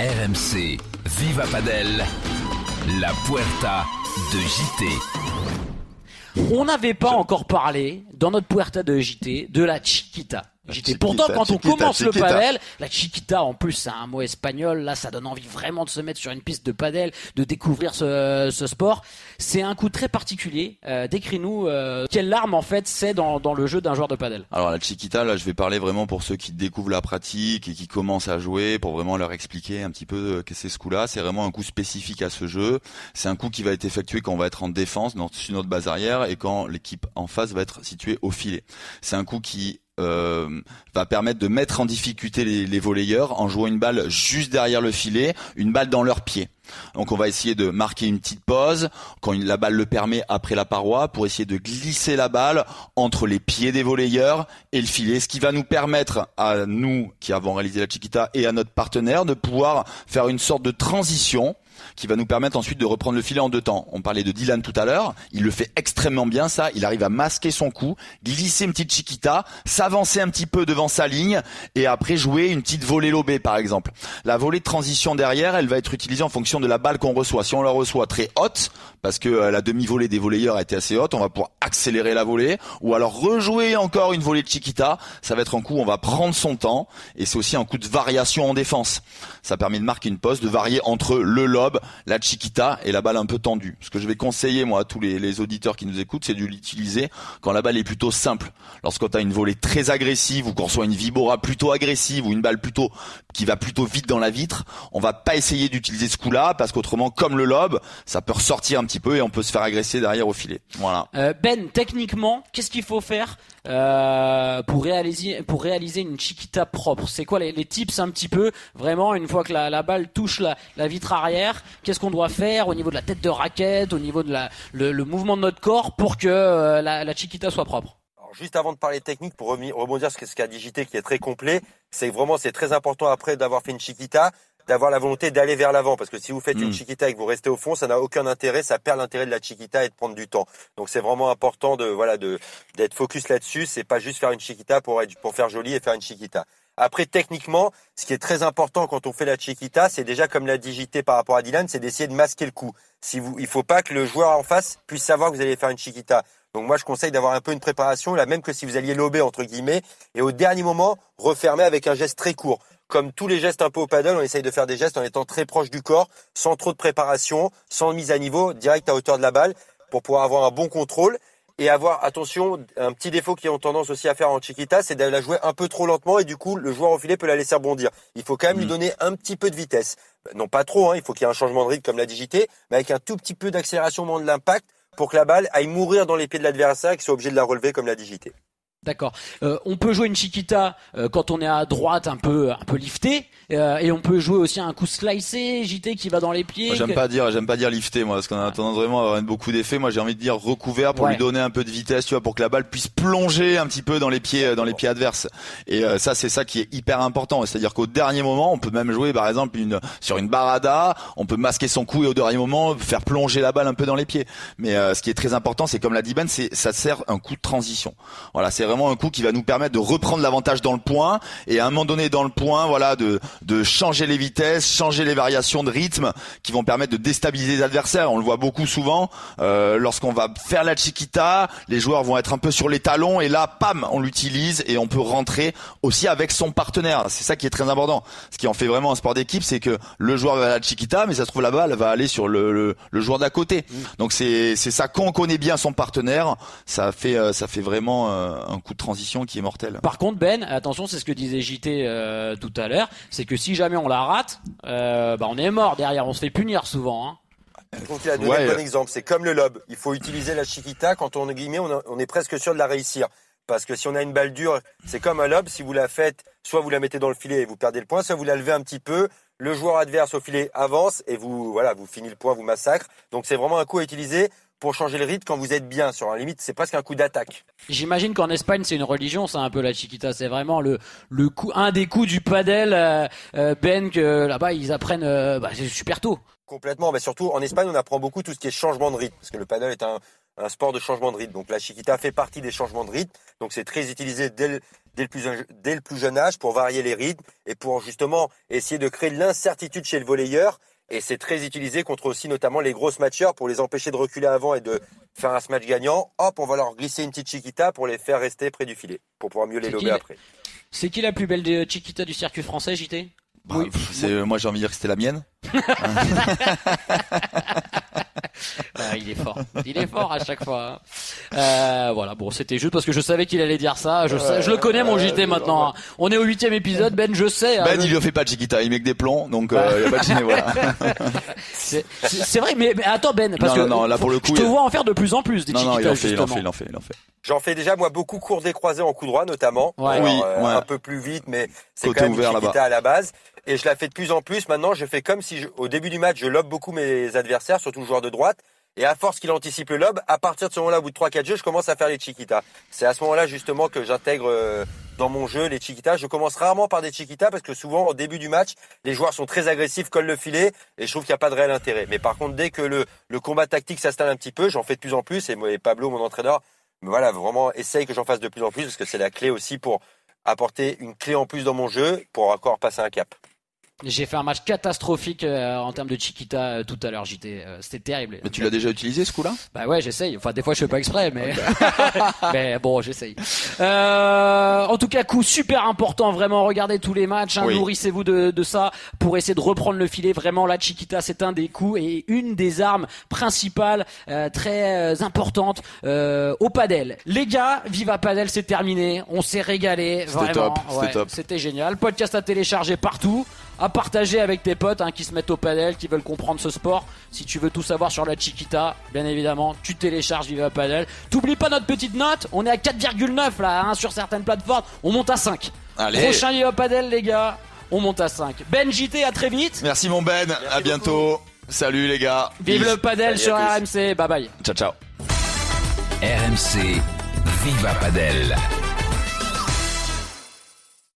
RMC, Viva Padel, la Puerta de JT. On n'avait pas encore parlé dans notre Puerta de JT de la Chiquita. JT. Pourtant, quand on commence le padel, la Chiquita, en plus, c'est un mot espagnol. Là, ça donne envie vraiment de se mettre sur une piste de padel, de découvrir ce, ce sport. C'est un coup très particulier. Euh, Décris-nous euh, quelle arme en fait c'est dans, dans le jeu d'un joueur de padel. Alors la Chiquita, là, je vais parler vraiment pour ceux qui découvrent la pratique et qui commencent à jouer, pour vraiment leur expliquer un petit peu euh, que c'est ce coup-là. C'est vraiment un coup spécifique à ce jeu. C'est un coup qui va être effectué quand on va être en défense, dans, sur notre base arrière, et quand l'équipe en face va être située au filet. C'est un coup qui euh, va permettre de mettre en difficulté les, les volleyeurs en jouant une balle juste derrière le filet, une balle dans leur pied. Donc on va essayer de marquer une petite pause quand la balle le permet après la paroi pour essayer de glisser la balle entre les pieds des volleyeurs et le filet, ce qui va nous permettre à nous qui avons réalisé la Chiquita et à notre partenaire de pouvoir faire une sorte de transition qui va nous permettre ensuite de reprendre le filet en deux temps. On parlait de Dylan tout à l'heure, il le fait extrêmement bien ça, il arrive à masquer son coup, glisser une petite chiquita, s'avancer un petit peu devant sa ligne et après jouer une petite volée lobée par exemple. La volée de transition derrière, elle va être utilisée en fonction de la balle qu'on reçoit. Si on la reçoit très haute, parce que euh, la demi-volée des volleyeurs a été assez haute, on va pouvoir accélérer la volée ou alors rejouer encore une volée de chiquita. Ça va être un coup, on va prendre son temps et c'est aussi un coup de variation en défense. Ça permet de marquer une pause, de varier entre le lob, la chiquita et la balle un peu tendue. Ce que je vais conseiller moi à tous les, auditeurs qui nous écoutent, c'est de l'utiliser quand la balle est plutôt simple. Lorsqu'on a une volée très agressive ou qu'on reçoit une vibora plutôt agressive ou une balle plutôt qui va plutôt vite dans la vitre, on va pas essayer d'utiliser ce coup-là parce qu'autrement, comme le lob, ça peut ressortir un petit peu et on peut se faire agresser derrière au filet. Voilà. Euh, ben, techniquement, qu'est-ce qu'il faut faire? Euh, pour réaliser pour réaliser une chiquita propre. C'est quoi les, les, tips un petit peu Vraiment, une fois que la, la balle touche la, la vitre arrière, qu'est-ce qu'on doit faire au niveau de la tête de raquette, au niveau de la, le, le mouvement de notre corps pour que euh, la, la chiquita soit propre? Juste avant de parler technique, pour rebondir sur ce qu'a dit JT qui est très complet, c'est vraiment c'est très important après d'avoir fait une chiquita, d'avoir la volonté d'aller vers l'avant parce que si vous faites une chiquita et que vous restez au fond, ça n'a aucun intérêt, ça perd l'intérêt de la chiquita et de prendre du temps. Donc c'est vraiment important de voilà de d'être focus là-dessus, c'est pas juste faire une chiquita pour être pour faire joli et faire une chiquita. Après, techniquement, ce qui est très important quand on fait la chiquita, c'est déjà comme l'a digité par rapport à Dylan, c'est d'essayer de masquer le coup. Si vous, il faut pas que le joueur en face puisse savoir que vous allez faire une chiquita. Donc moi, je conseille d'avoir un peu une préparation, là même que si vous alliez lober entre guillemets, et au dernier moment refermer avec un geste très court. Comme tous les gestes un peu au paddle, on essaye de faire des gestes en étant très proche du corps, sans trop de préparation, sans mise à niveau, direct à hauteur de la balle, pour pouvoir avoir un bon contrôle et avoir attention un petit défaut qui ont tendance aussi à faire en chiquita c'est de la jouer un peu trop lentement et du coup le joueur au filet peut la laisser rebondir. Il faut quand même lui donner un petit peu de vitesse. Non pas trop hein, il faut qu'il y ait un changement de rythme comme l'a digité mais avec un tout petit peu d'accélération au moment de l'impact pour que la balle aille mourir dans les pieds de l'adversaire et qu'il soit obligé de la relever comme l'a digité D'accord. Euh, on peut jouer une chiquita euh, quand on est à droite un peu un peu lifté euh, et on peut jouer aussi un coup slicé, JT qui va dans les pieds. J'aime que... pas dire j'aime pas dire lifté moi parce qu'on a tendance vraiment à avoir beaucoup d'effets. Moi j'ai envie de dire recouvert pour Ouais. lui donner un peu de vitesse, tu vois, pour que la balle puisse plonger un petit peu dans les pieds dans les pieds adverses. Et euh, ça c'est ça qui est hyper important. C'est-à-dire qu'au dernier moment, on peut même jouer par exemple une sur une barada, on peut masquer son coup et au dernier moment faire plonger la balle un peu dans les pieds. Mais euh, ce qui est très important, c'est comme l'a dit Ben, c'est ça sert un coup de transition. Voilà, c'est vraiment un coup qui va nous permettre de reprendre l'avantage dans le point et à un moment donné dans le point, voilà, de de changer les vitesses, changer les variations de rythme qui vont permettre de déstabiliser les adversaires. On le voit beaucoup souvent euh, lorsqu'on va faire la chiquita, les joueurs vont être un peu sur les talons et là, pam, on l'utilise et on peut rentrer aussi avec son partenaire. C'est ça qui est très important. Ce qui en fait vraiment un sport d'équipe, c'est que le joueur va à la chiquita, mais ça se trouve la balle va aller sur le, le, le joueur d'à côté. Donc c'est c'est ça quand on connaît bien son partenaire, ça fait euh, ça fait vraiment euh, un coup de transition qui est mortel. Par contre, Ben, attention, c'est ce que disait JT euh, tout à l'heure, c'est que si jamais on la rate, euh, bah on est mort derrière, on se fait punir souvent. Hein. Donc il a donné Ouais. un bon exemple. C'est comme le lob. Il faut utiliser la chiquita quand on est guillemets, on, a- on est presque sûr de la réussir. Parce que si on a une balle dure, c'est comme un lob. Si vous la faites, soit vous la mettez dans le filet et vous perdez le point, soit vous la levez un petit peu. Le joueur adverse au filet avance et vous, voilà, vous finissez le point, vous massacre. Donc c'est vraiment un coup à utiliser pour changer le rythme quand vous êtes bien. Sur un limite, c'est presque un coup d'attaque. J'imagine qu'en Espagne, c'est une religion, c'est un peu la chiquita, c'est vraiment le le coup, un des coups du padel, euh, euh, Ben, que là-bas ils apprennent, euh, bah, c'est super tôt. Complètement. Mais surtout, en Espagne, on apprend beaucoup tout ce qui est changement de rythme. Parce que le paddle est un, un sport de changement de rythme. Donc la chiquita fait partie des changements de rythme. Donc c'est très utilisé dès le, dès le plus, dès le plus jeune âge pour varier les rythmes et pour justement essayer de créer l'incertitude chez le volleyeur. Et c'est très utilisé contre aussi notamment les grosses matcheurs pour les empêcher de reculer avant et de faire un smash gagnant. Hop, on va leur glisser une petite chiquita pour les faire rester près du filet, pour pouvoir mieux les lober après. C'est qui la plus belle des chiquitas du circuit français, JT bah, oui. Moi j'ai envie de dire que c'était la mienne. Ah, il est fort. Il est fort à chaque fois. Hein. Euh, voilà, bon, c'était juste parce que je savais qu'il allait dire ça. Je, je le connais, mon JT, maintenant. Hein. On est au huitième épisode. Ben, je sais. Hein. Ben, il le fait pas, Chiquita. Il met que des plombs, donc euh, il a pas de voilà. C'est vrai, mais, mais, attends, Ben, parce que non, là, pour le coup, je te vois en faire de plus en plus des non, non, il en fait, il en fait, il en fait, il en fait. J'en fais déjà moi beaucoup cours décroisés en coup droit notamment. Ouais. oui, euh, un peu plus vite, mais c'est quand même ouvert à la base. Et je la fais de plus en plus. Maintenant, je fais comme si je, au début du match, je lobe beaucoup mes adversaires, surtout le joueur de droite. Et à force qu'il anticipe le lob, à partir de ce moment-là, au bout de 3-4 jeux, je commence à faire les chiquitas. C'est à ce moment-là justement que j'intègre euh, dans mon jeu les chiquitas. Je commence rarement par des chiquitas parce que souvent au début du match, les joueurs sont très agressifs, collent le filet et je trouve qu'il n'y a pas de réel intérêt. Mais par contre, dès que le, le combat tactique s'installe un petit peu, j'en fais de plus en plus et, et Pablo, mon entraîneur, voilà, vraiment essaye que j'en fasse de plus en plus parce que c'est la clé aussi pour apporter une clé en plus dans mon jeu pour encore passer un cap. J'ai fait un match catastrophique euh, en termes de Chiquita euh, tout à l'heure, j'étais euh, c'était terrible. Mais tu l'as déjà utilisé ce coup-là? Bah ouais, j'essaye. Enfin des fois je fais pas exprès mais mais bon, j'essaye. en tout cas, coup super important vraiment, regardez tous les matchs, hein, nourrissez-vous de, de ça pour essayer de reprendre le filet. Vraiment la Chiquita, c'est un des coups et une des armes principales très importantes au padel. Les gars, Viva Padel, c'est terminé. On s'est régalé vraiment. C'était génial. Podcast à télécharger partout à partager avec tes potes hein, qui se mettent au padel, qui veulent comprendre ce sport. Si tu veux tout savoir sur la Chiquita, bien évidemment, tu télécharges Viva Padel. T'oublies pas notre petite note, on est à 4,9 là hein, sur certaines plateformes, on monte à 5. Allez. Prochain Viva Padel les gars, on monte à 5. Ben JT, à très vite. Merci mon Ben, à bientôt. Salut les gars. Vive le padel sur RMC, bye bye. Ciao ciao. RMC, Viva Padel.